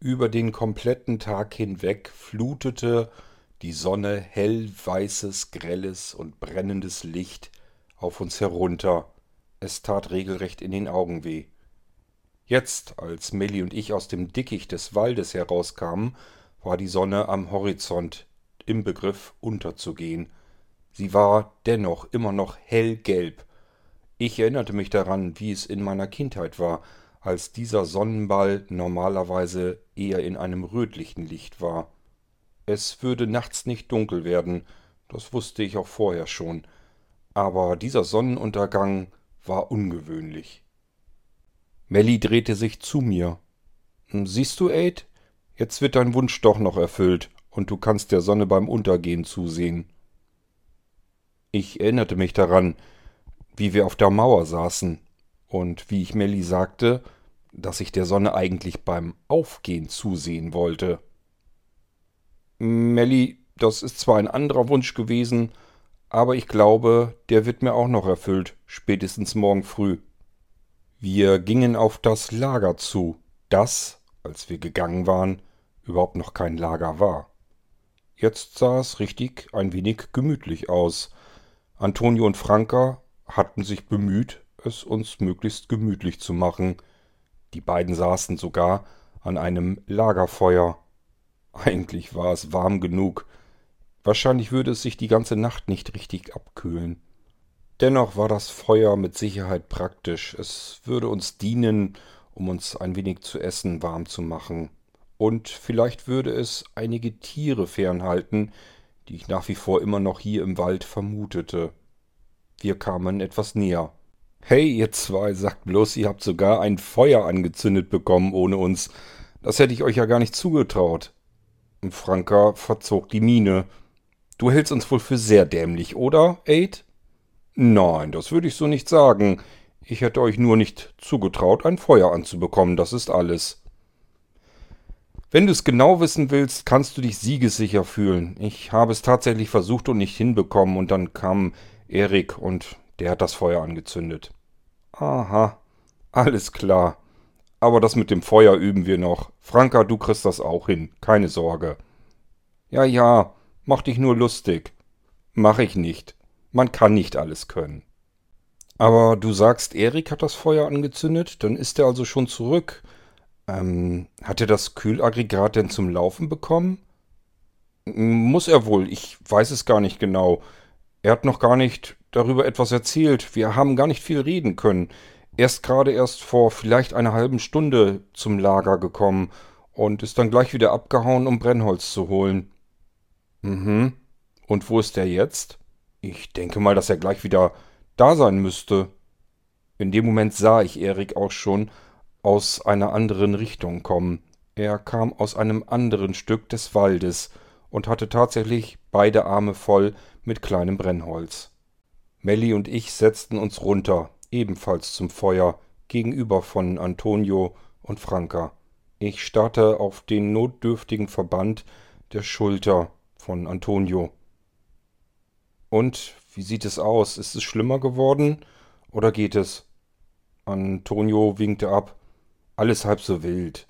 Über den kompletten Tag hinweg flutete die Sonne hellweißes, grelles und brennendes Licht auf uns herunter. Es tat regelrecht in den Augen weh. Jetzt, als Melly und ich aus dem Dickicht des Waldes herauskamen, war die Sonne am Horizont im Begriff unterzugehen. Sie war dennoch immer noch hellgelb. Ich erinnerte mich daran, wie es in meiner Kindheit war, als dieser Sonnenball normalerweise eher in einem rötlichen Licht war. Es würde nachts nicht dunkel werden, das wusste ich auch vorher schon, aber dieser Sonnenuntergang war ungewöhnlich. Melly drehte sich zu mir. Siehst du, Aid, jetzt wird dein Wunsch doch noch erfüllt, und du kannst der Sonne beim Untergehen zusehen. Ich erinnerte mich daran, wie wir auf der Mauer saßen, und wie ich Melly sagte, dass ich der Sonne eigentlich beim Aufgehen zusehen wollte. Melly, das ist zwar ein anderer Wunsch gewesen, aber ich glaube, der wird mir auch noch erfüllt, spätestens morgen früh. Wir gingen auf das Lager zu, das, als wir gegangen waren, überhaupt noch kein Lager war. Jetzt sah es richtig ein wenig gemütlich aus. Antonio und Franka hatten sich bemüht, es uns möglichst gemütlich zu machen. Die beiden saßen sogar an einem Lagerfeuer. Eigentlich war es warm genug. Wahrscheinlich würde es sich die ganze Nacht nicht richtig abkühlen. Dennoch war das Feuer mit Sicherheit praktisch. Es würde uns dienen, um uns ein wenig zu essen warm zu machen. Und vielleicht würde es einige Tiere fernhalten, die ich nach wie vor immer noch hier im Wald vermutete. Wir kamen etwas näher. Hey, ihr zwei, sagt bloß, ihr habt sogar ein Feuer angezündet bekommen ohne uns. Das hätte ich euch ja gar nicht zugetraut. Franka verzog die Miene. Du hältst uns wohl für sehr dämlich, oder, Aid? Nein, das würde ich so nicht sagen. Ich hätte euch nur nicht zugetraut, ein Feuer anzubekommen, das ist alles. Wenn du es genau wissen willst, kannst du dich siegessicher fühlen. Ich habe es tatsächlich versucht und nicht hinbekommen, und dann kam Erik und der hat das Feuer angezündet. Aha, alles klar. Aber das mit dem Feuer üben wir noch. Franka, du kriegst das auch hin, keine Sorge. Ja, ja, mach dich nur lustig. Mach ich nicht. Man kann nicht alles können. Aber du sagst, Erik hat das Feuer angezündet, dann ist er also schon zurück. Ähm, hat er das Kühlaggregat denn zum Laufen bekommen? Muss er wohl, ich weiß es gar nicht genau. Er hat noch gar nicht darüber etwas erzählt. Wir haben gar nicht viel reden können. Er ist gerade erst vor vielleicht einer halben Stunde zum Lager gekommen und ist dann gleich wieder abgehauen, um Brennholz zu holen. Mhm. Und wo ist er jetzt? Ich denke mal, dass er gleich wieder da sein müsste. In dem Moment sah ich Erik auch schon aus einer anderen Richtung kommen. Er kam aus einem anderen Stück des Waldes und hatte tatsächlich beide Arme voll mit kleinem Brennholz. Melly und ich setzten uns runter, ebenfalls zum Feuer, gegenüber von Antonio und Franka. Ich starrte auf den notdürftigen Verband der Schulter von Antonio. Und wie sieht es aus? Ist es schlimmer geworden oder geht es? Antonio winkte ab. Alles halb so wild.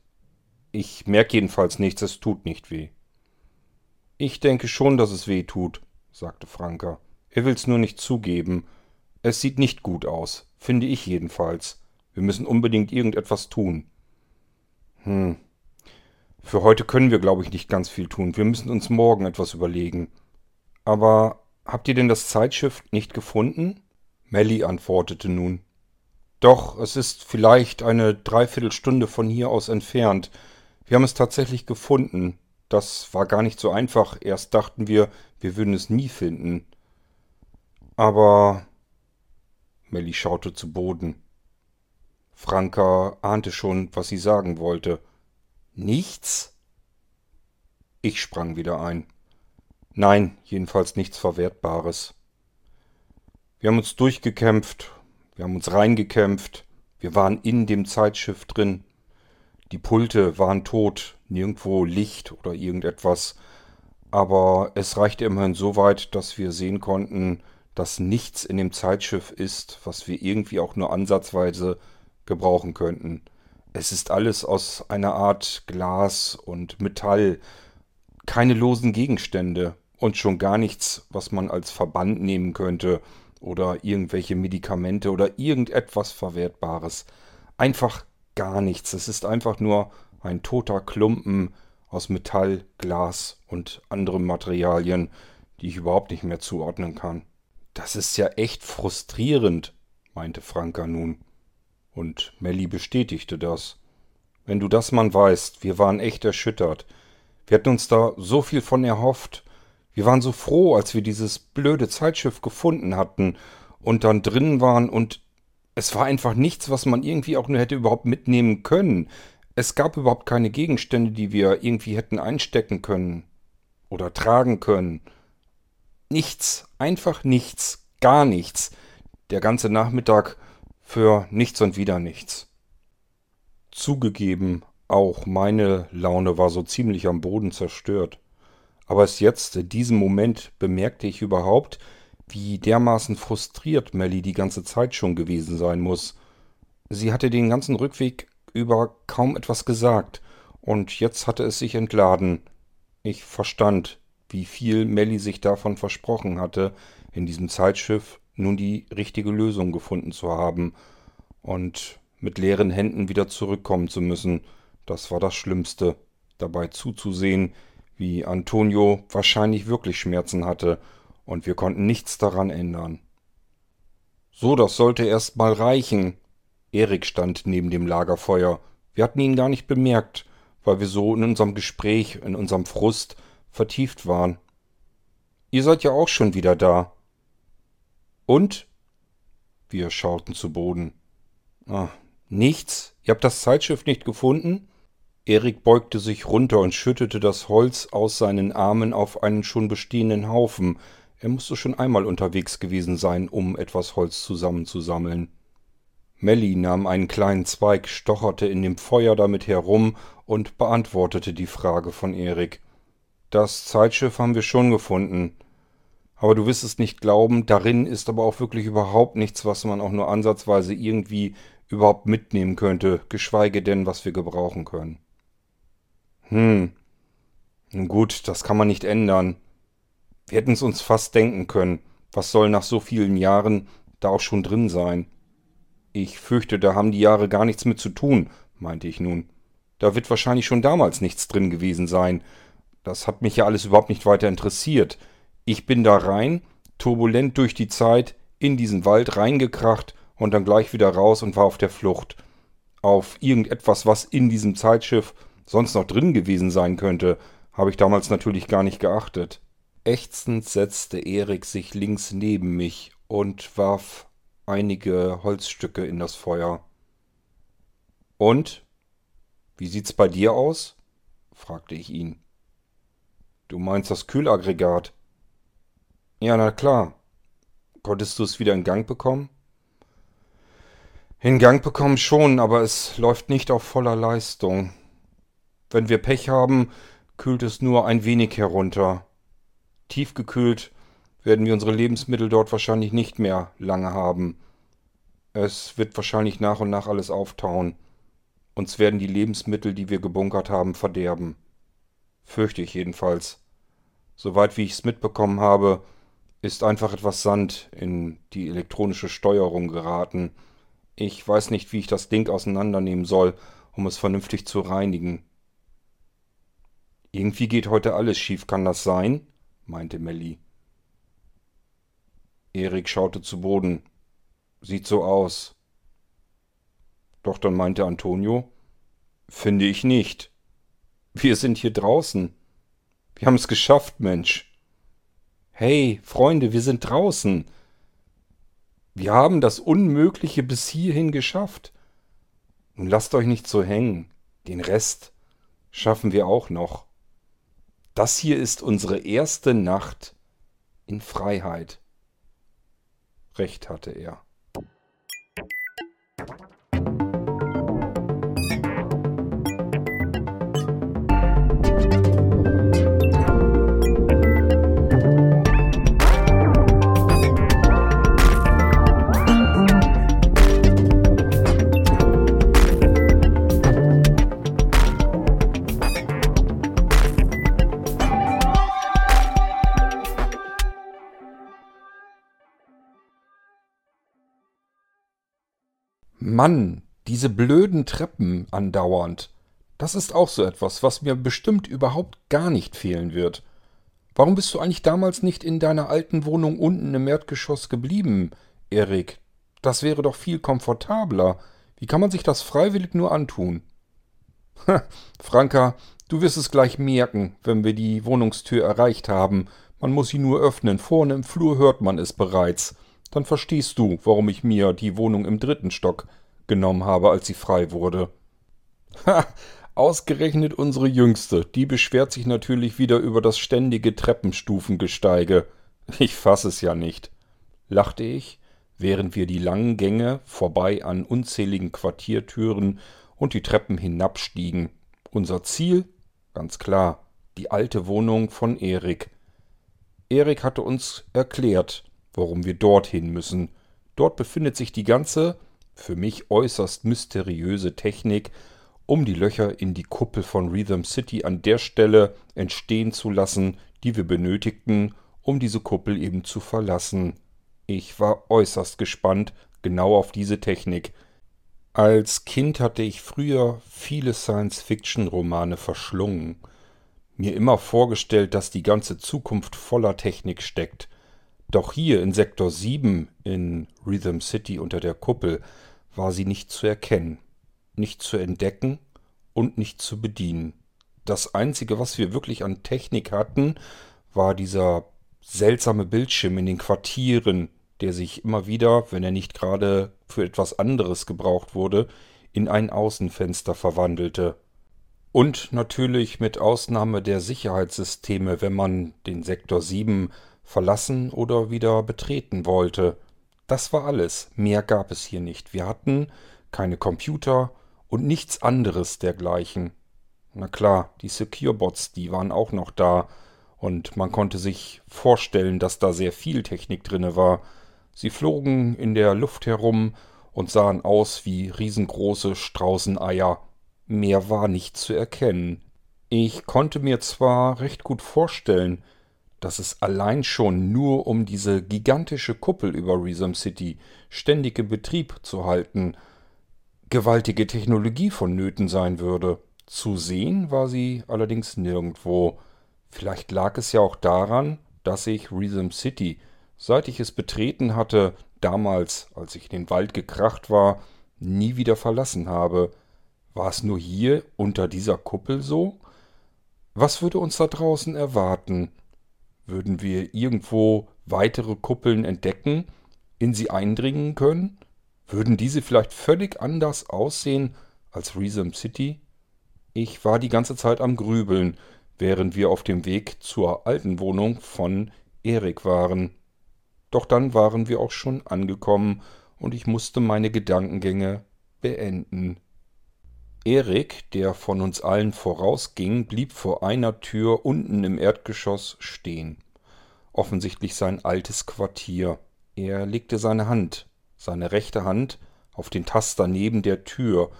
Ich merke jedenfalls nichts, es tut nicht weh. Ich denke schon, dass es weh tut, sagte Franka. Er will's nur nicht zugeben. Es sieht nicht gut aus, finde ich jedenfalls. Wir müssen unbedingt irgendetwas tun. Hm. Für heute können wir, glaube ich, nicht ganz viel tun. Wir müssen uns morgen etwas überlegen. Aber habt ihr denn das Zeitschiff nicht gefunden? Melly antwortete nun. Doch, es ist vielleicht eine Dreiviertelstunde von hier aus entfernt. Wir haben es tatsächlich gefunden. Das war gar nicht so einfach. Erst dachten wir, wir würden es nie finden. Aber Melly schaute zu Boden. Franka ahnte schon, was sie sagen wollte. Nichts? Ich sprang wieder ein. Nein, jedenfalls nichts Verwertbares. Wir haben uns durchgekämpft, wir haben uns reingekämpft, wir waren in dem Zeitschiff drin. Die Pulte waren tot, nirgendwo Licht oder irgendetwas, aber es reichte immerhin so weit, dass wir sehen konnten, dass nichts in dem Zeitschiff ist, was wir irgendwie auch nur ansatzweise gebrauchen könnten. Es ist alles aus einer Art Glas und Metall, keine losen Gegenstände und schon gar nichts, was man als Verband nehmen könnte oder irgendwelche Medikamente oder irgendetwas Verwertbares. Einfach gar nichts. Es ist einfach nur ein toter Klumpen aus Metall, Glas und anderen Materialien, die ich überhaupt nicht mehr zuordnen kann. Das ist ja echt frustrierend, meinte Franka nun. Und Melly bestätigte das. Wenn du das mal weißt, wir waren echt erschüttert. Wir hatten uns da so viel von erhofft. Wir waren so froh, als wir dieses blöde Zeitschiff gefunden hatten und dann drin waren und es war einfach nichts, was man irgendwie auch nur hätte überhaupt mitnehmen können. Es gab überhaupt keine Gegenstände, die wir irgendwie hätten einstecken können oder tragen können. Nichts, einfach nichts, gar nichts. Der ganze Nachmittag für nichts und wieder nichts. Zugegeben, auch meine Laune war so ziemlich am Boden zerstört. Aber es jetzt, in diesem Moment, bemerkte ich überhaupt, wie dermaßen frustriert Melly die ganze Zeit schon gewesen sein muss. Sie hatte den ganzen Rückweg über kaum etwas gesagt, und jetzt hatte es sich entladen. Ich verstand, wie viel Melly sich davon versprochen hatte, in diesem Zeitschiff nun die richtige Lösung gefunden zu haben und mit leeren Händen wieder zurückkommen zu müssen. Das war das Schlimmste, dabei zuzusehen, wie Antonio wahrscheinlich wirklich Schmerzen hatte, und wir konnten nichts daran ändern. So, das sollte erst mal reichen, Erik stand neben dem Lagerfeuer. Wir hatten ihn gar nicht bemerkt, weil wir so in unserem Gespräch, in unserem Frust vertieft waren. Ihr seid ja auch schon wieder da. Und? Wir schauten zu Boden. Ah, nichts? Ihr habt das Zeitschiff nicht gefunden? Erik beugte sich runter und schüttete das Holz aus seinen Armen auf einen schon bestehenden Haufen. Er musste schon einmal unterwegs gewesen sein, um etwas Holz zusammenzusammeln. Melly nahm einen kleinen Zweig, stocherte in dem Feuer damit herum und beantwortete die Frage von Erik. Das Zeitschiff haben wir schon gefunden. Aber du wirst es nicht glauben, darin ist aber auch wirklich überhaupt nichts, was man auch nur ansatzweise irgendwie überhaupt mitnehmen könnte, geschweige denn, was wir gebrauchen können. Hm. Nun gut, das kann man nicht ändern. Wir hätten es uns fast denken können. Was soll nach so vielen Jahren da auch schon drin sein? Ich fürchte, da haben die Jahre gar nichts mit zu tun, meinte ich nun. Da wird wahrscheinlich schon damals nichts drin gewesen sein. Das hat mich ja alles überhaupt nicht weiter interessiert. Ich bin da rein, turbulent durch die Zeit, in diesen Wald reingekracht und dann gleich wieder raus und war auf der Flucht. Auf irgendetwas, was in diesem Zeitschiff sonst noch drin gewesen sein könnte, habe ich damals natürlich gar nicht geachtet. Ächzend setzte Erik sich links neben mich und warf einige Holzstücke in das Feuer. Und? Wie sieht's bei dir aus? fragte ich ihn. Du meinst das Kühlaggregat? Ja, na klar. Konntest du es wieder in Gang bekommen? In Gang bekommen schon, aber es läuft nicht auf voller Leistung. Wenn wir Pech haben, kühlt es nur ein wenig herunter. Tiefgekühlt werden wir unsere Lebensmittel dort wahrscheinlich nicht mehr lange haben. Es wird wahrscheinlich nach und nach alles auftauen. Uns werden die Lebensmittel, die wir gebunkert haben, verderben. Fürchte ich jedenfalls. Soweit wie ich es mitbekommen habe, ist einfach etwas Sand in die elektronische Steuerung geraten. Ich weiß nicht, wie ich das Ding auseinandernehmen soll, um es vernünftig zu reinigen. Irgendwie geht heute alles schief, kann das sein? meinte Melly. Erik schaute zu Boden. Sieht so aus. Doch dann meinte Antonio, finde ich nicht. Wir sind hier draußen. Wir haben es geschafft, Mensch. Hey, Freunde, wir sind draußen. Wir haben das Unmögliche bis hierhin geschafft. Nun lasst euch nicht so hängen. Den Rest schaffen wir auch noch. Das hier ist unsere erste Nacht in Freiheit. Recht hatte er. Mann, diese blöden Treppen andauernd. Das ist auch so etwas, was mir bestimmt überhaupt gar nicht fehlen wird. Warum bist du eigentlich damals nicht in deiner alten Wohnung unten im Erdgeschoss geblieben, Erik? Das wäre doch viel komfortabler. Wie kann man sich das freiwillig nur antun? Franka, du wirst es gleich merken, wenn wir die Wohnungstür erreicht haben. Man muss sie nur öffnen. Vorne im Flur hört man es bereits. Dann verstehst du, warum ich mir die Wohnung im dritten Stock genommen habe, als sie frei wurde. Ha, ausgerechnet unsere Jüngste, die beschwert sich natürlich wieder über das ständige Treppenstufengesteige. Ich fass es ja nicht, lachte ich, während wir die langen Gänge vorbei an unzähligen Quartiertüren und die Treppen hinabstiegen. Unser Ziel? Ganz klar, die alte Wohnung von Erik. Erik hatte uns erklärt, warum wir dorthin müssen. Dort befindet sich die ganze, für mich äußerst mysteriöse Technik, um die Löcher in die Kuppel von Rhythm City an der Stelle entstehen zu lassen, die wir benötigten, um diese Kuppel eben zu verlassen. Ich war äußerst gespannt genau auf diese Technik. Als Kind hatte ich früher viele Science-Fiction-Romane verschlungen, mir immer vorgestellt, dass die ganze Zukunft voller Technik steckt. Doch hier in Sektor 7 in Rhythm City unter der Kuppel war sie nicht zu erkennen, nicht zu entdecken und nicht zu bedienen. Das Einzige, was wir wirklich an Technik hatten, war dieser seltsame Bildschirm in den Quartieren, der sich immer wieder, wenn er nicht gerade für etwas anderes gebraucht wurde, in ein Außenfenster verwandelte. Und natürlich mit Ausnahme der Sicherheitssysteme, wenn man den Sektor 7 verlassen oder wieder betreten wollte. Das war alles. Mehr gab es hier nicht. Wir hatten keine Computer und nichts anderes dergleichen. Na klar, die Secure-Bots, die waren auch noch da und man konnte sich vorstellen, dass da sehr viel Technik drinne war. Sie flogen in der Luft herum und sahen aus wie riesengroße Straußeneier. Mehr war nicht zu erkennen. Ich konnte mir zwar recht gut vorstellen, dass es allein schon nur um diese gigantische Kuppel über Rhythm City ständig in Betrieb zu halten, gewaltige Technologie vonnöten sein würde. Zu sehen war sie allerdings nirgendwo. Vielleicht lag es ja auch daran, dass ich Rhythm City, seit ich es betreten hatte, damals, als ich in den Wald gekracht war, nie wieder verlassen habe. War es nur hier unter dieser Kuppel so? Was würde uns da draußen erwarten? Würden wir irgendwo weitere Kuppeln entdecken, in sie eindringen können? Würden diese vielleicht völlig anders aussehen als Rhythm City? Ich war die ganze Zeit am Grübeln, während wir auf dem Weg zur alten Wohnung von Erik waren. Doch dann waren wir auch schon angekommen und ich musste meine Gedankengänge beenden. Erik, der von uns allen vorausging, blieb vor einer Tür unten im Erdgeschoss stehen. Offensichtlich sein altes Quartier. Er legte seine Hand, seine rechte Hand, auf den Taster neben der Tür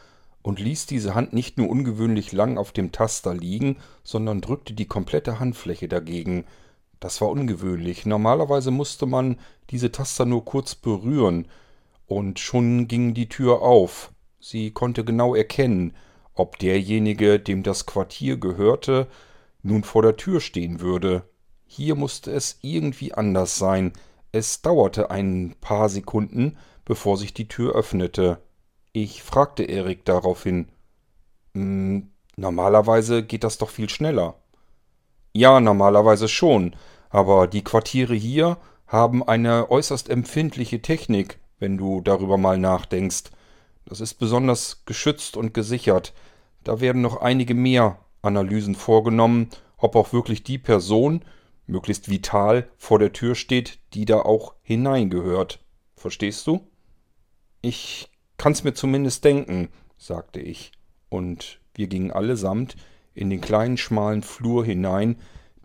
und ließ diese Hand nicht nur ungewöhnlich lang auf dem Taster liegen, sondern drückte die komplette Handfläche dagegen. Das war ungewöhnlich. Normalerweise musste man diese Taster nur kurz berühren, und schon ging die Tür auf. Sie konnte genau erkennen, ob derjenige, dem das Quartier gehörte, nun vor der Tür stehen würde. Hier musste es irgendwie anders sein. Es dauerte ein paar Sekunden, bevor sich die Tür öffnete. Ich fragte Erik daraufhin. Hm, normalerweise geht das doch viel schneller. Ja, normalerweise schon, aber die Quartiere hier haben eine äußerst empfindliche Technik, wenn du darüber mal nachdenkst. Das ist besonders geschützt und gesichert. Da werden noch einige mehr Analysen vorgenommen, ob auch wirklich die Person, möglichst vital, vor der Tür steht, die da auch hineingehört. Verstehst du? Ich kann's mir zumindest denken, sagte ich, und wir gingen allesamt in den kleinen schmalen Flur hinein,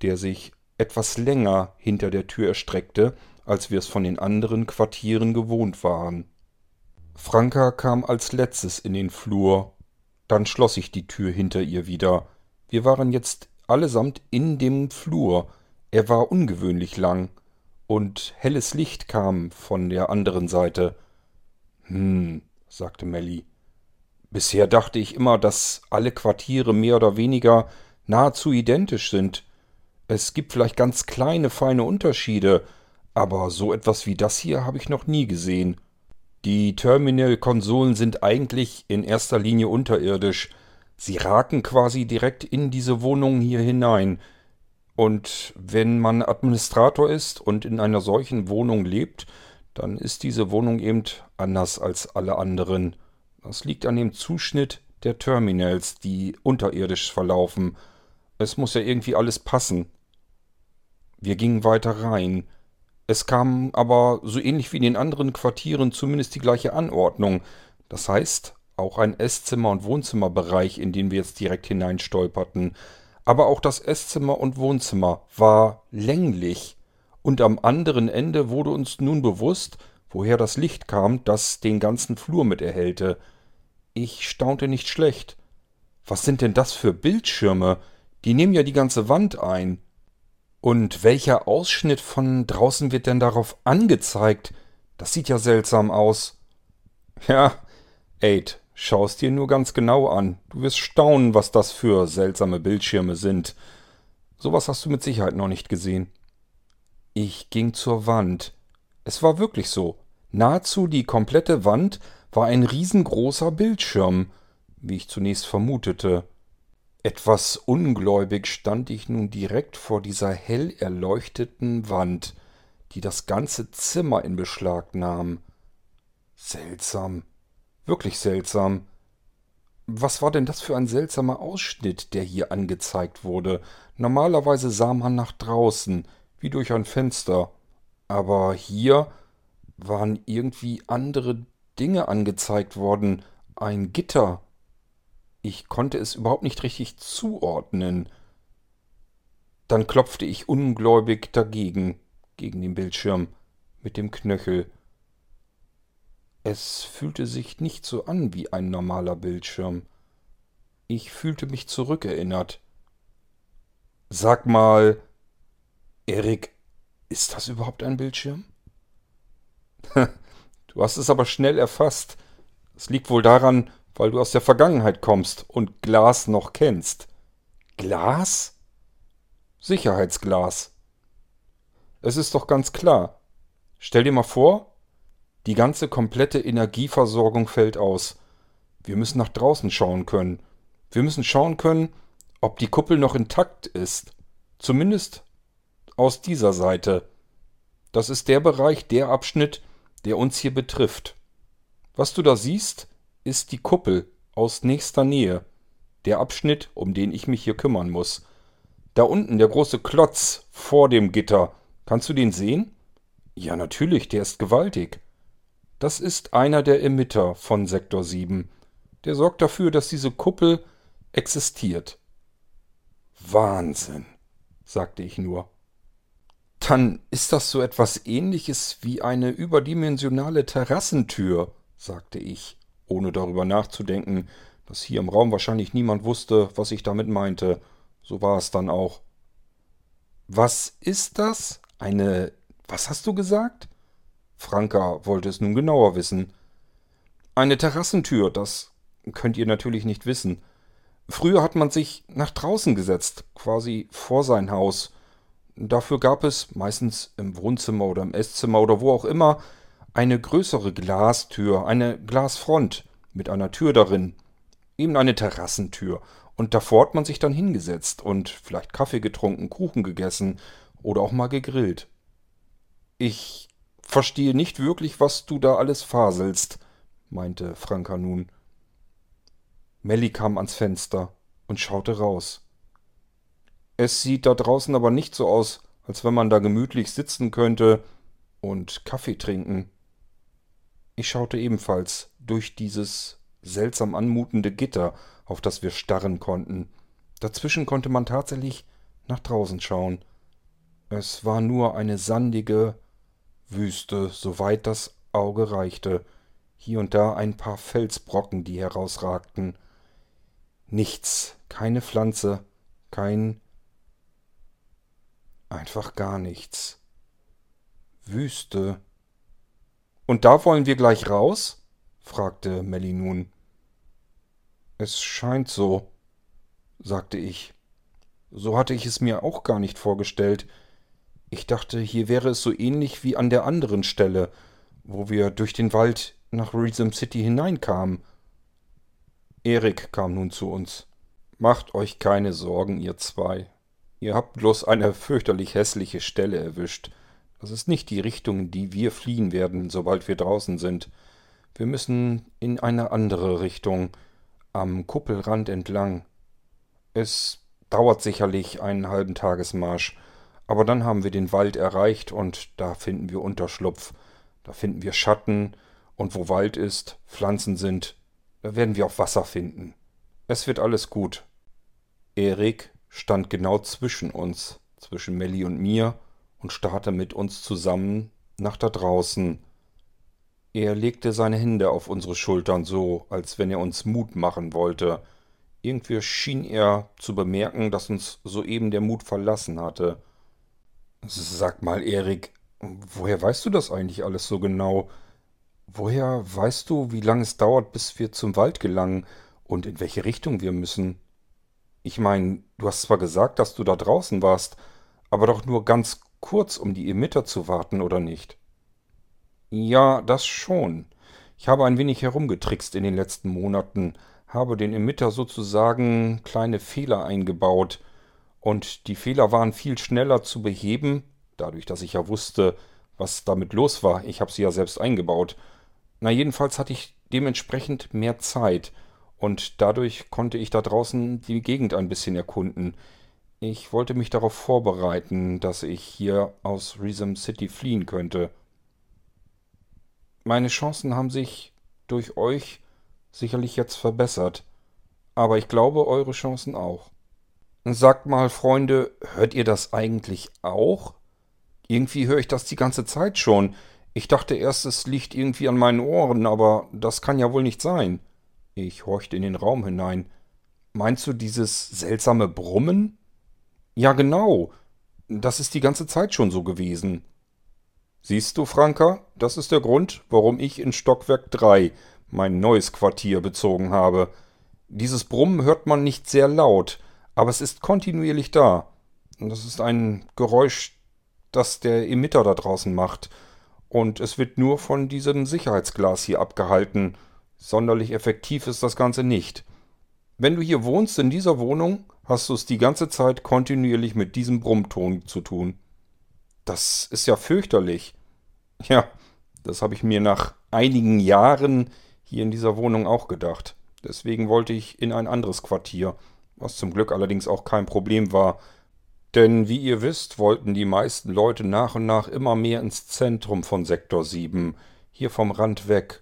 der sich etwas länger hinter der Tür erstreckte, als wir es von den anderen Quartieren gewohnt waren. Franka kam als letztes in den Flur, dann schloss ich die Tür hinter ihr wieder. Wir waren jetzt allesamt in dem Flur. Er war ungewöhnlich lang, und helles Licht kam von der anderen Seite. Hm, sagte Melly. Bisher dachte ich immer, dass alle Quartiere mehr oder weniger nahezu identisch sind. Es gibt vielleicht ganz kleine, feine Unterschiede, aber so etwas wie das hier habe ich noch nie gesehen. Die Terminal-Konsolen sind eigentlich in erster Linie unterirdisch. Sie raken quasi direkt in diese Wohnungen hier hinein. Und wenn man Administrator ist und in einer solchen Wohnung lebt, dann ist diese Wohnung eben anders als alle anderen. Das liegt an dem Zuschnitt der Terminals, die unterirdisch verlaufen. Es muss ja irgendwie alles passen. Wir gingen weiter rein. Es kam aber so ähnlich wie in den anderen Quartieren zumindest die gleiche Anordnung. Das heißt, auch ein Esszimmer- und Wohnzimmerbereich, in den wir jetzt direkt hineinstolperten. Aber auch das Esszimmer und Wohnzimmer war länglich. Und am anderen Ende wurde uns nun bewusst, woher das Licht kam, das den ganzen Flur mit erhellte. Ich staunte nicht schlecht. Was sind denn das für Bildschirme? Die nehmen ja die ganze Wand ein. Und welcher Ausschnitt von draußen wird denn darauf angezeigt? Das sieht ja seltsam aus. Ja, Aid, schau's dir nur ganz genau an. Du wirst staunen, was das für seltsame Bildschirme sind. Sowas hast du mit Sicherheit noch nicht gesehen. Ich ging zur Wand. Es war wirklich so. Nahezu die komplette Wand war ein riesengroßer Bildschirm, wie ich zunächst vermutete. Etwas ungläubig stand ich nun direkt vor dieser hell erleuchteten Wand, die das ganze Zimmer in Beschlag nahm. Seltsam, wirklich seltsam. Was war denn das für ein seltsamer Ausschnitt, der hier angezeigt wurde? Normalerweise sah man nach draußen, wie durch ein Fenster. Aber hier waren irgendwie andere Dinge angezeigt worden. Ein Gitter, ich konnte es überhaupt nicht richtig zuordnen. Dann klopfte ich ungläubig dagegen, gegen den Bildschirm, mit dem Knöchel. Es fühlte sich nicht so an wie ein normaler Bildschirm. Ich fühlte mich zurückerinnert. Sag mal, Erik, ist das überhaupt ein Bildschirm? du hast es aber schnell erfasst. Es liegt wohl daran, weil du aus der Vergangenheit kommst und Glas noch kennst. Glas? Sicherheitsglas. Es ist doch ganz klar. Stell dir mal vor, die ganze komplette Energieversorgung fällt aus. Wir müssen nach draußen schauen können. Wir müssen schauen können, ob die Kuppel noch intakt ist. Zumindest aus dieser Seite. Das ist der Bereich, der Abschnitt, der uns hier betrifft. Was du da siehst, ist die Kuppel aus nächster Nähe, der Abschnitt, um den ich mich hier kümmern muss. Da unten der große Klotz vor dem Gitter. Kannst du den sehen? Ja, natürlich, der ist gewaltig. Das ist einer der Emitter von Sektor 7. Der sorgt dafür, dass diese Kuppel existiert. Wahnsinn, sagte ich nur. Dann ist das so etwas ähnliches wie eine überdimensionale Terrassentür, sagte ich ohne darüber nachzudenken, dass hier im Raum wahrscheinlich niemand wusste, was ich damit meinte. So war es dann auch. Was ist das? Eine. Was hast du gesagt? Franka wollte es nun genauer wissen. Eine Terrassentür, das könnt ihr natürlich nicht wissen. Früher hat man sich nach draußen gesetzt, quasi vor sein Haus. Dafür gab es, meistens im Wohnzimmer oder im Esszimmer oder wo auch immer, eine größere Glastür, eine Glasfront mit einer Tür darin, eben eine Terrassentür. Und davor hat man sich dann hingesetzt und vielleicht Kaffee getrunken, Kuchen gegessen oder auch mal gegrillt. Ich verstehe nicht wirklich, was du da alles faselst, meinte Franka nun. Melly kam ans Fenster und schaute raus. Es sieht da draußen aber nicht so aus, als wenn man da gemütlich sitzen könnte und Kaffee trinken. Ich schaute ebenfalls durch dieses seltsam anmutende Gitter, auf das wir starren konnten. Dazwischen konnte man tatsächlich nach draußen schauen. Es war nur eine sandige Wüste, soweit das Auge reichte, hier und da ein paar Felsbrocken, die herausragten. Nichts, keine Pflanze, kein einfach gar nichts. Wüste. Und da wollen wir gleich raus? fragte Melly nun. Es scheint so, sagte ich. So hatte ich es mir auch gar nicht vorgestellt. Ich dachte, hier wäre es so ähnlich wie an der anderen Stelle, wo wir durch den Wald nach Reason City hineinkamen. Erik kam nun zu uns. Macht euch keine Sorgen, ihr zwei. Ihr habt bloß eine fürchterlich hässliche Stelle erwischt. Das ist nicht die Richtung, in die wir fliehen werden, sobald wir draußen sind. Wir müssen in eine andere Richtung, am Kuppelrand entlang. Es dauert sicherlich einen halben Tagesmarsch, aber dann haben wir den Wald erreicht und da finden wir Unterschlupf, da finden wir Schatten, und wo Wald ist, Pflanzen sind, da werden wir auch Wasser finden. Es wird alles gut. Erik stand genau zwischen uns, zwischen Melli und mir, und starrte mit uns zusammen nach da draußen. Er legte seine Hände auf unsere Schultern so, als wenn er uns Mut machen wollte. Irgendwie schien er zu bemerken, dass uns soeben der Mut verlassen hatte. Sag mal, Erik, woher weißt du das eigentlich alles so genau? Woher weißt du, wie lange es dauert, bis wir zum Wald gelangen und in welche Richtung wir müssen? Ich meine, du hast zwar gesagt, dass du da draußen warst, aber doch nur ganz kurz, um die Emitter zu warten, oder nicht? Ja, das schon. Ich habe ein wenig herumgetrickst in den letzten Monaten, habe den Emitter sozusagen kleine Fehler eingebaut, und die Fehler waren viel schneller zu beheben, dadurch, dass ich ja wusste, was damit los war. Ich habe sie ja selbst eingebaut. Na, jedenfalls hatte ich dementsprechend mehr Zeit und dadurch konnte ich da draußen die Gegend ein bisschen erkunden. Ich wollte mich darauf vorbereiten, dass ich hier aus Resum City fliehen könnte. Meine Chancen haben sich durch euch sicherlich jetzt verbessert, aber ich glaube eure Chancen auch. Sagt mal, Freunde, hört ihr das eigentlich auch? Irgendwie höre ich das die ganze Zeit schon. Ich dachte erst, es liegt irgendwie an meinen Ohren, aber das kann ja wohl nicht sein. Ich horchte in den Raum hinein. Meinst du dieses seltsame Brummen? Ja, genau. Das ist die ganze Zeit schon so gewesen. Siehst du, Franka, das ist der Grund, warum ich in Stockwerk 3 mein neues Quartier bezogen habe. Dieses Brummen hört man nicht sehr laut, aber es ist kontinuierlich da. Das ist ein Geräusch, das der Emitter da draußen macht. Und es wird nur von diesem Sicherheitsglas hier abgehalten. Sonderlich effektiv ist das Ganze nicht. Wenn du hier wohnst in dieser Wohnung, hast du es die ganze Zeit kontinuierlich mit diesem Brummton zu tun. Das ist ja fürchterlich. Ja, das habe ich mir nach einigen Jahren hier in dieser Wohnung auch gedacht. Deswegen wollte ich in ein anderes Quartier, was zum Glück allerdings auch kein Problem war, denn wie ihr wisst, wollten die meisten Leute nach und nach immer mehr ins Zentrum von Sektor 7, hier vom Rand weg.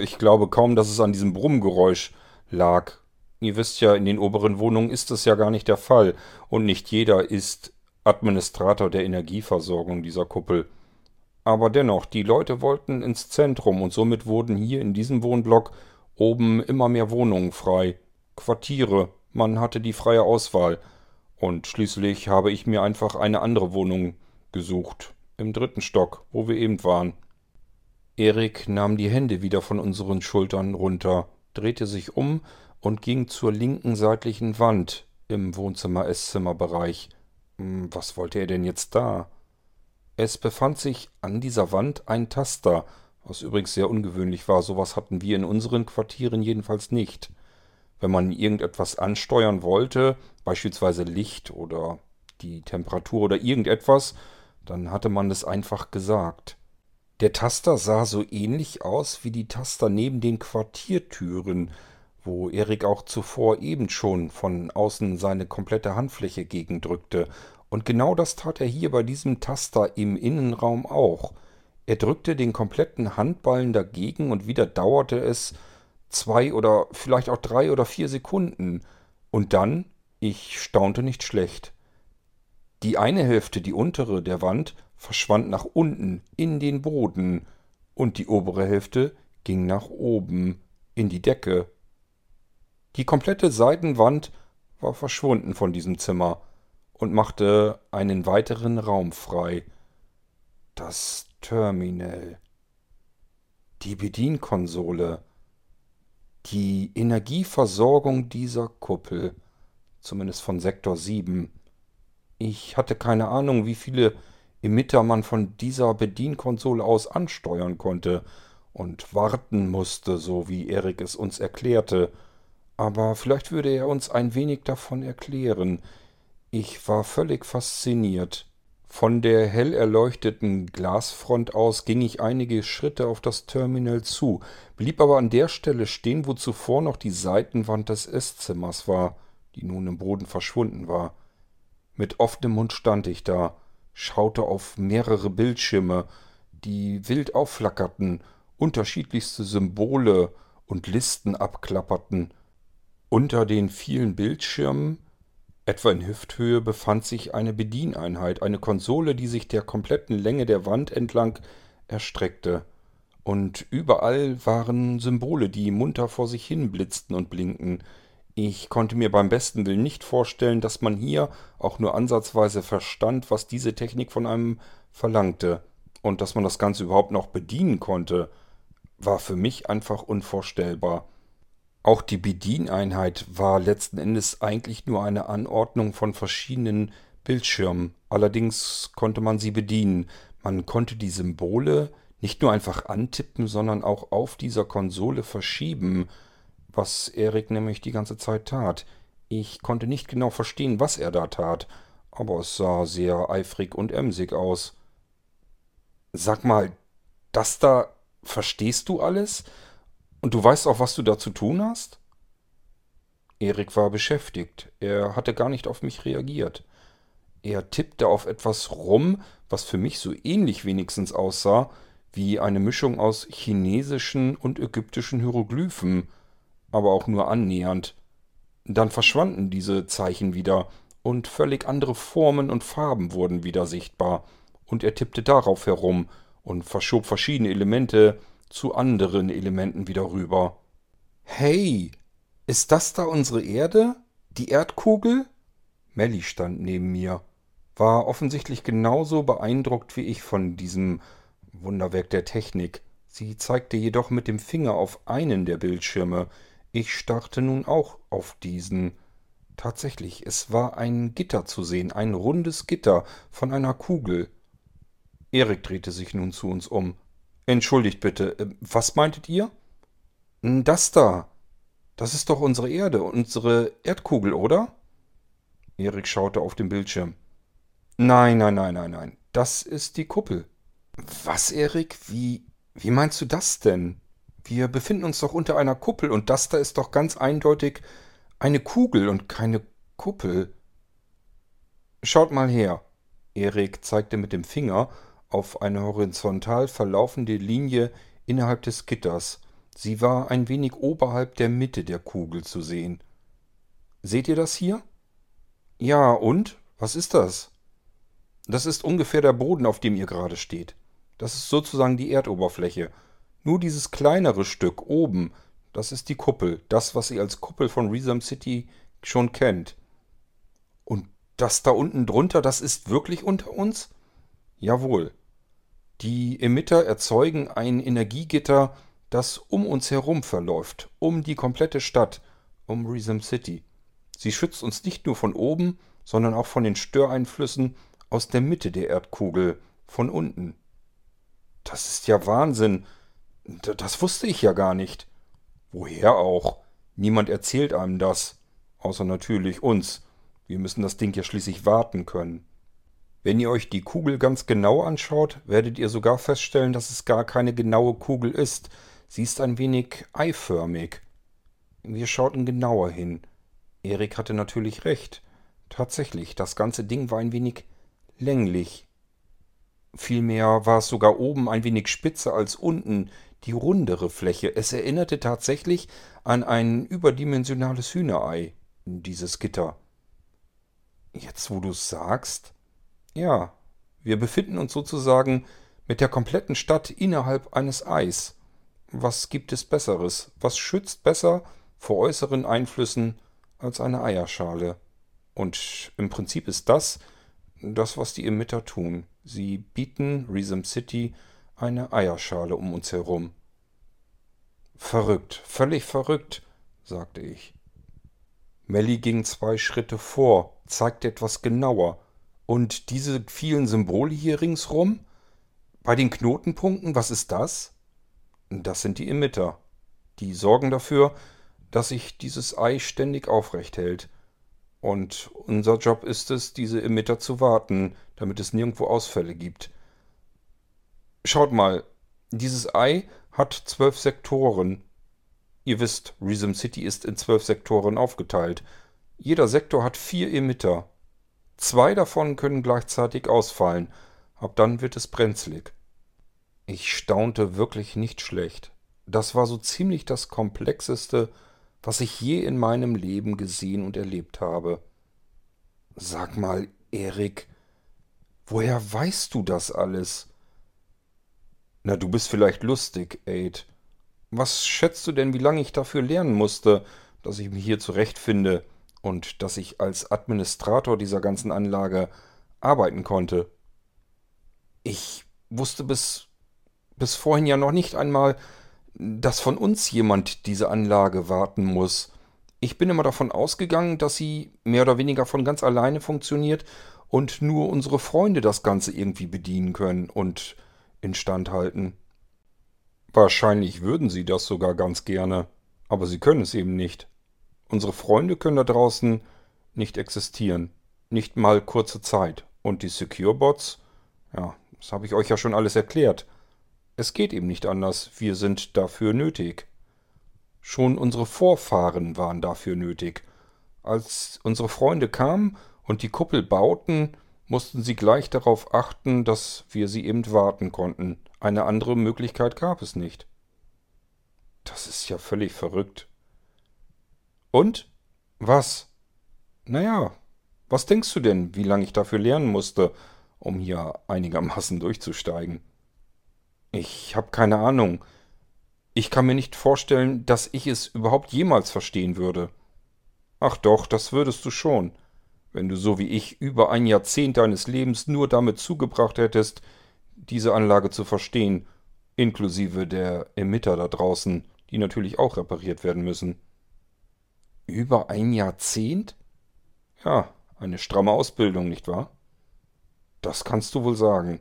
Ich glaube kaum, dass es an diesem Brummgeräusch lag. Ihr wisst ja, in den oberen Wohnungen ist das ja gar nicht der Fall, und nicht jeder ist Administrator der Energieversorgung dieser Kuppel. Aber dennoch, die Leute wollten ins Zentrum und somit wurden hier in diesem Wohnblock oben immer mehr Wohnungen frei. Quartiere, man hatte die freie Auswahl. Und schließlich habe ich mir einfach eine andere Wohnung gesucht, im dritten Stock, wo wir eben waren. Erik nahm die Hände wieder von unseren Schultern runter, drehte sich um und ging zur linken seitlichen Wand im Wohnzimmer-Esszimmerbereich. Hm, was wollte er denn jetzt da? Es befand sich an dieser Wand ein Taster, was übrigens sehr ungewöhnlich war. Sowas hatten wir in unseren Quartieren jedenfalls nicht. Wenn man irgendetwas ansteuern wollte, beispielsweise Licht oder die Temperatur oder irgendetwas, dann hatte man es einfach gesagt. Der Taster sah so ähnlich aus wie die Taster neben den Quartiertüren, wo Erik auch zuvor eben schon von außen seine komplette Handfläche gegendrückte. Und genau das tat er hier bei diesem Taster im Innenraum auch. Er drückte den kompletten Handballen dagegen und wieder dauerte es, zwei oder vielleicht auch drei oder vier Sekunden. Und dann, ich staunte nicht schlecht. Die eine Hälfte, die untere der Wand, verschwand nach unten in den Boden, und die obere Hälfte ging nach oben in die Decke. Die komplette Seitenwand war verschwunden von diesem Zimmer und machte einen weiteren Raum frei. Das Terminal. Die Bedienkonsole. Die Energieversorgung dieser Kuppel. Zumindest von Sektor 7. Ich hatte keine Ahnung, wie viele Emitter man von dieser Bedienkonsole aus ansteuern konnte und warten musste, so wie Erik es uns erklärte. Aber vielleicht würde er uns ein wenig davon erklären. Ich war völlig fasziniert. Von der hell erleuchteten Glasfront aus ging ich einige Schritte auf das Terminal zu, blieb aber an der Stelle stehen, wo zuvor noch die Seitenwand des Esszimmers war, die nun im Boden verschwunden war. Mit offenem Mund stand ich da, schaute auf mehrere Bildschirme, die wild aufflackerten, unterschiedlichste Symbole und Listen abklapperten. Unter den vielen Bildschirmen, etwa in Hüfthöhe, befand sich eine Bedieneinheit, eine Konsole, die sich der kompletten Länge der Wand entlang erstreckte. Und überall waren Symbole, die munter vor sich hin blitzten und blinkten, ich konnte mir beim besten Willen nicht vorstellen, dass man hier auch nur ansatzweise verstand, was diese Technik von einem verlangte. Und dass man das Ganze überhaupt noch bedienen konnte, war für mich einfach unvorstellbar. Auch die Bedieneinheit war letzten Endes eigentlich nur eine Anordnung von verschiedenen Bildschirmen. Allerdings konnte man sie bedienen. Man konnte die Symbole nicht nur einfach antippen, sondern auch auf dieser Konsole verschieben was Erik nämlich die ganze Zeit tat. Ich konnte nicht genau verstehen, was er da tat, aber es sah sehr eifrig und emsig aus. Sag mal, das da verstehst du alles? Und du weißt auch, was du da zu tun hast? Erik war beschäftigt. Er hatte gar nicht auf mich reagiert. Er tippte auf etwas rum, was für mich so ähnlich wenigstens aussah wie eine Mischung aus chinesischen und ägyptischen Hieroglyphen aber auch nur annähernd. Dann verschwanden diese Zeichen wieder, und völlig andere Formen und Farben wurden wieder sichtbar, und er tippte darauf herum und verschob verschiedene Elemente zu anderen Elementen wieder rüber. Hey, ist das da unsere Erde? Die Erdkugel? Melly stand neben mir, war offensichtlich genauso beeindruckt wie ich von diesem Wunderwerk der Technik. Sie zeigte jedoch mit dem Finger auf einen der Bildschirme, ich starrte nun auch auf diesen. Tatsächlich, es war ein Gitter zu sehen, ein rundes Gitter von einer Kugel. Erik drehte sich nun zu uns um. Entschuldigt bitte, äh, was meintet ihr? Das da. Das ist doch unsere Erde, unsere Erdkugel, oder? Erik schaute auf den Bildschirm. Nein, nein, nein, nein, nein. Das ist die Kuppel. Was, Erik? Wie, wie meinst du das denn? Wir befinden uns doch unter einer Kuppel und das da ist doch ganz eindeutig eine Kugel und keine Kuppel. Schaut mal her. Erik zeigte mit dem Finger auf eine horizontal verlaufende Linie innerhalb des Gitters. Sie war ein wenig oberhalb der Mitte der Kugel zu sehen. Seht ihr das hier? Ja, und? Was ist das? Das ist ungefähr der Boden, auf dem ihr gerade steht. Das ist sozusagen die Erdoberfläche. Nur dieses kleinere Stück oben, das ist die Kuppel, das, was ihr als Kuppel von Resum City schon kennt. Und das da unten drunter, das ist wirklich unter uns? Jawohl. Die Emitter erzeugen ein Energiegitter, das um uns herum verläuft, um die komplette Stadt, um Resum City. Sie schützt uns nicht nur von oben, sondern auch von den Störeinflüssen aus der Mitte der Erdkugel, von unten. Das ist ja Wahnsinn, das wusste ich ja gar nicht. Woher auch? Niemand erzählt einem das. Außer natürlich uns. Wir müssen das Ding ja schließlich warten können. Wenn ihr euch die Kugel ganz genau anschaut, werdet ihr sogar feststellen, dass es gar keine genaue Kugel ist. Sie ist ein wenig eiförmig. Wir schauten genauer hin. Erik hatte natürlich recht. Tatsächlich, das ganze Ding war ein wenig länglich. Vielmehr war es sogar oben ein wenig spitzer als unten, die rundere Fläche. Es erinnerte tatsächlich an ein überdimensionales Hühnerei, dieses Gitter. Jetzt, wo du sagst, ja, wir befinden uns sozusagen mit der kompletten Stadt innerhalb eines Eis. Was gibt es Besseres? Was schützt besser vor äußeren Einflüssen als eine Eierschale? Und im Prinzip ist das das, was die Emitter tun. Sie bieten Resum City eine Eierschale um uns herum. Verrückt, völlig verrückt, sagte ich. Melly ging zwei Schritte vor, zeigte etwas genauer. Und diese vielen Symbole hier ringsrum? Bei den Knotenpunkten, was ist das? Das sind die Emitter. Die sorgen dafür, dass sich dieses Ei ständig aufrecht hält. Und unser Job ist es, diese Emitter zu warten, damit es nirgendwo Ausfälle gibt. Schaut mal, dieses Ei hat zwölf Sektoren. Ihr wisst, Rhythm City ist in zwölf Sektoren aufgeteilt. Jeder Sektor hat vier Emitter. Zwei davon können gleichzeitig ausfallen, ab dann wird es brenzlig. Ich staunte wirklich nicht schlecht. Das war so ziemlich das Komplexeste, was ich je in meinem Leben gesehen und erlebt habe. Sag mal, Erik, woher weißt du das alles? Na, du bist vielleicht lustig, Aid. Was schätzt du denn, wie lange ich dafür lernen musste, dass ich mich hier zurechtfinde und dass ich als Administrator dieser ganzen Anlage arbeiten konnte? Ich wusste bis, bis vorhin ja noch nicht einmal, dass von uns jemand diese Anlage warten muss. Ich bin immer davon ausgegangen, dass sie mehr oder weniger von ganz alleine funktioniert und nur unsere Freunde das Ganze irgendwie bedienen können und instand halten. Wahrscheinlich würden sie das sogar ganz gerne, aber sie können es eben nicht. Unsere Freunde können da draußen nicht existieren, nicht mal kurze Zeit. Und die Secure-Bots, ja, das habe ich euch ja schon alles erklärt. Es geht eben nicht anders, wir sind dafür nötig. Schon unsere Vorfahren waren dafür nötig. Als unsere Freunde kamen und die Kuppel bauten, mussten sie gleich darauf achten, dass wir sie eben warten konnten. Eine andere Möglichkeit gab es nicht. Das ist ja völlig verrückt. Und? Was? Naja, was denkst du denn, wie lange ich dafür lernen musste, um hier einigermaßen durchzusteigen? Ich habe keine Ahnung. Ich kann mir nicht vorstellen, dass ich es überhaupt jemals verstehen würde. Ach doch, das würdest du schon wenn du so wie ich über ein Jahrzehnt deines Lebens nur damit zugebracht hättest, diese Anlage zu verstehen, inklusive der Emitter da draußen, die natürlich auch repariert werden müssen. Über ein Jahrzehnt? Ja, eine stramme Ausbildung, nicht wahr? Das kannst du wohl sagen.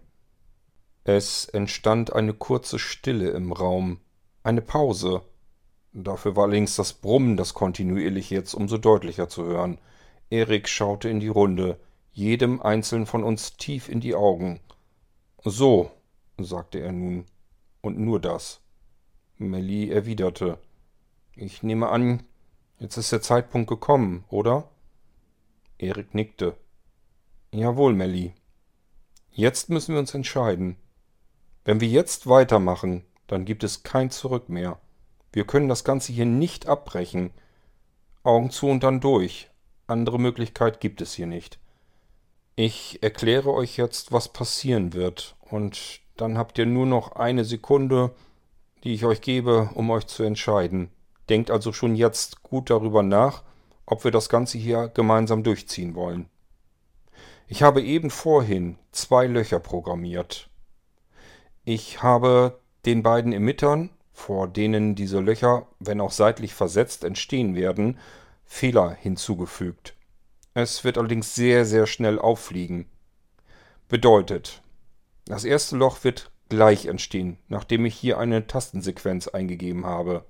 Es entstand eine kurze Stille im Raum, eine Pause. Dafür war allerdings das Brummen, das kontinuierlich jetzt umso deutlicher zu hören. Erik schaute in die Runde, jedem einzelnen von uns tief in die Augen. So, sagte er nun, und nur das. Melly erwiderte, ich nehme an, jetzt ist der Zeitpunkt gekommen, oder? Erik nickte. Jawohl, Melly. Jetzt müssen wir uns entscheiden. Wenn wir jetzt weitermachen, dann gibt es kein Zurück mehr. Wir können das Ganze hier nicht abbrechen. Augen zu und dann durch. Andere Möglichkeit gibt es hier nicht. Ich erkläre euch jetzt, was passieren wird, und dann habt ihr nur noch eine Sekunde, die ich euch gebe, um euch zu entscheiden. Denkt also schon jetzt gut darüber nach, ob wir das Ganze hier gemeinsam durchziehen wollen. Ich habe eben vorhin zwei Löcher programmiert. Ich habe den beiden Emittern, vor denen diese Löcher, wenn auch seitlich versetzt, entstehen werden, Fehler hinzugefügt. Es wird allerdings sehr, sehr schnell auffliegen. Bedeutet, das erste Loch wird gleich entstehen, nachdem ich hier eine Tastensequenz eingegeben habe.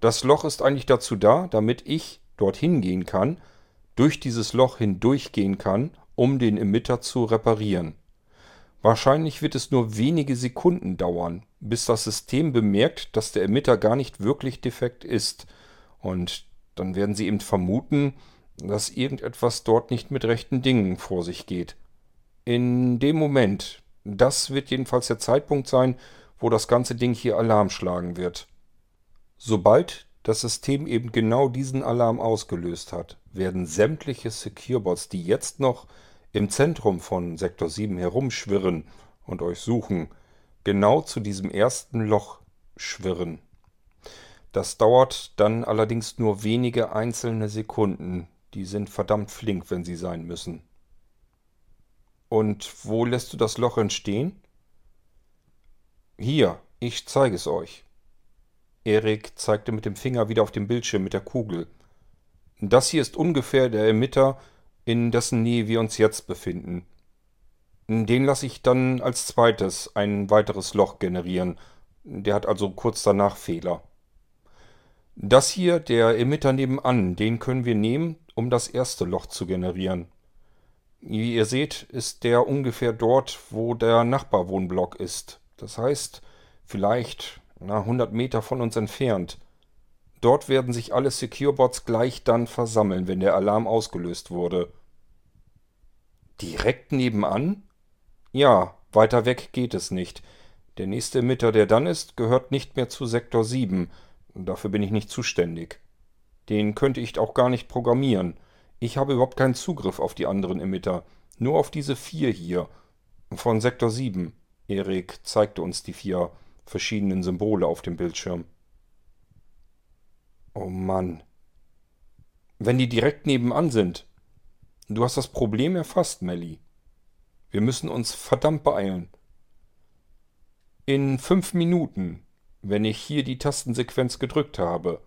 Das Loch ist eigentlich dazu da, damit ich dorthin gehen kann, durch dieses Loch hindurchgehen kann, um den Emitter zu reparieren. Wahrscheinlich wird es nur wenige Sekunden dauern, bis das System bemerkt, dass der Emitter gar nicht wirklich defekt ist und dann werden sie eben vermuten, dass irgendetwas dort nicht mit rechten Dingen vor sich geht. In dem Moment, das wird jedenfalls der Zeitpunkt sein, wo das ganze Ding hier Alarm schlagen wird. Sobald das System eben genau diesen Alarm ausgelöst hat, werden sämtliche Securebots, die jetzt noch im Zentrum von Sektor 7 herumschwirren und euch suchen, genau zu diesem ersten Loch schwirren. Das dauert dann allerdings nur wenige einzelne Sekunden. Die sind verdammt flink, wenn sie sein müssen. Und wo lässt du das Loch entstehen? Hier, ich zeige es euch. Erik zeigte mit dem Finger wieder auf dem Bildschirm mit der Kugel. Das hier ist ungefähr der Emitter, in dessen Nähe wir uns jetzt befinden. Den lasse ich dann als zweites ein weiteres Loch generieren. Der hat also kurz danach Fehler. Das hier, der Emitter nebenan, den können wir nehmen, um das erste Loch zu generieren. Wie ihr seht, ist der ungefähr dort, wo der Nachbarwohnblock ist. Das heißt, vielleicht na, 100 Meter von uns entfernt. Dort werden sich alle Securebots gleich dann versammeln, wenn der Alarm ausgelöst wurde. Direkt nebenan? Ja, weiter weg geht es nicht. Der nächste Emitter, der dann ist, gehört nicht mehr zu Sektor 7. Dafür bin ich nicht zuständig. Den könnte ich auch gar nicht programmieren. Ich habe überhaupt keinen Zugriff auf die anderen Emitter. Nur auf diese vier hier. Von Sektor 7. Erik zeigte uns die vier verschiedenen Symbole auf dem Bildschirm. Oh Mann. Wenn die direkt nebenan sind. Du hast das Problem erfasst, Melly. Wir müssen uns verdammt beeilen. In fünf Minuten, wenn ich hier die Tastensequenz gedrückt habe,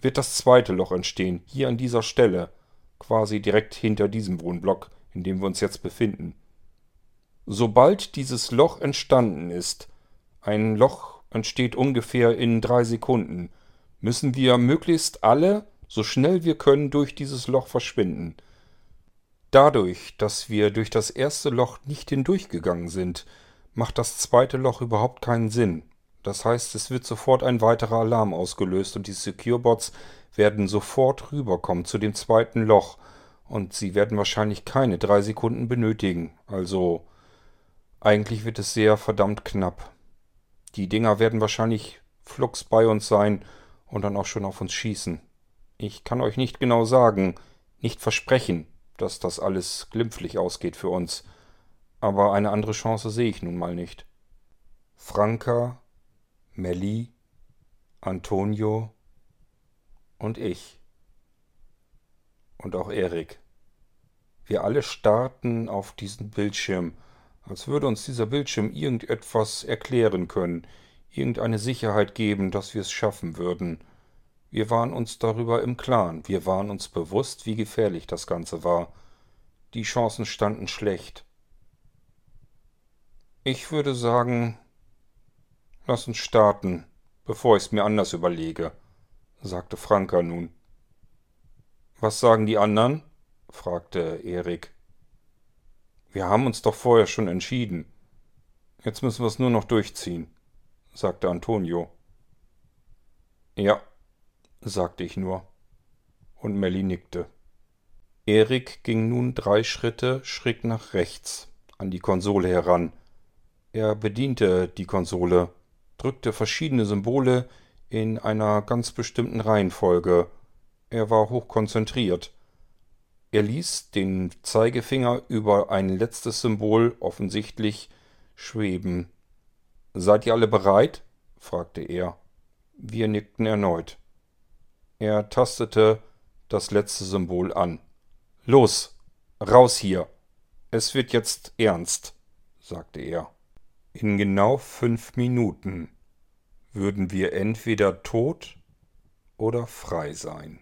wird das zweite Loch entstehen, hier an dieser Stelle, quasi direkt hinter diesem Wohnblock, in dem wir uns jetzt befinden. Sobald dieses Loch entstanden ist, ein Loch entsteht ungefähr in drei Sekunden, müssen wir möglichst alle, so schnell wir können, durch dieses Loch verschwinden. Dadurch, dass wir durch das erste Loch nicht hindurchgegangen sind, macht das zweite Loch überhaupt keinen Sinn. Das heißt, es wird sofort ein weiterer Alarm ausgelöst und die Securebots werden sofort rüberkommen zu dem zweiten Loch und sie werden wahrscheinlich keine drei Sekunden benötigen. Also eigentlich wird es sehr verdammt knapp. Die Dinger werden wahrscheinlich flugs bei uns sein und dann auch schon auf uns schießen. Ich kann euch nicht genau sagen, nicht versprechen, dass das alles glimpflich ausgeht für uns. Aber eine andere Chance sehe ich nun mal nicht. Franka, Melli, Antonio und ich. Und auch Erik. Wir alle starten auf diesen Bildschirm, als würde uns dieser Bildschirm irgendetwas erklären können, irgendeine Sicherheit geben, dass wir es schaffen würden. Wir waren uns darüber im Klaren, wir waren uns bewusst, wie gefährlich das Ganze war. Die Chancen standen schlecht. Ich würde sagen, lass uns starten, bevor ich es mir anders überlege, sagte Franka nun. Was sagen die anderen? fragte Erik. Wir haben uns doch vorher schon entschieden. Jetzt müssen wir es nur noch durchziehen, sagte Antonio. Ja, sagte ich nur. Und Melly nickte. Erik ging nun drei Schritte schräg nach rechts an die Konsole heran. Er bediente die Konsole, drückte verschiedene Symbole in einer ganz bestimmten Reihenfolge. Er war hochkonzentriert. Er ließ den Zeigefinger über ein letztes Symbol offensichtlich schweben. Seid ihr alle bereit? fragte er. Wir nickten erneut. Er tastete das letzte Symbol an. Los, raus hier. Es wird jetzt ernst, sagte er. In genau fünf Minuten würden wir entweder tot oder frei sein.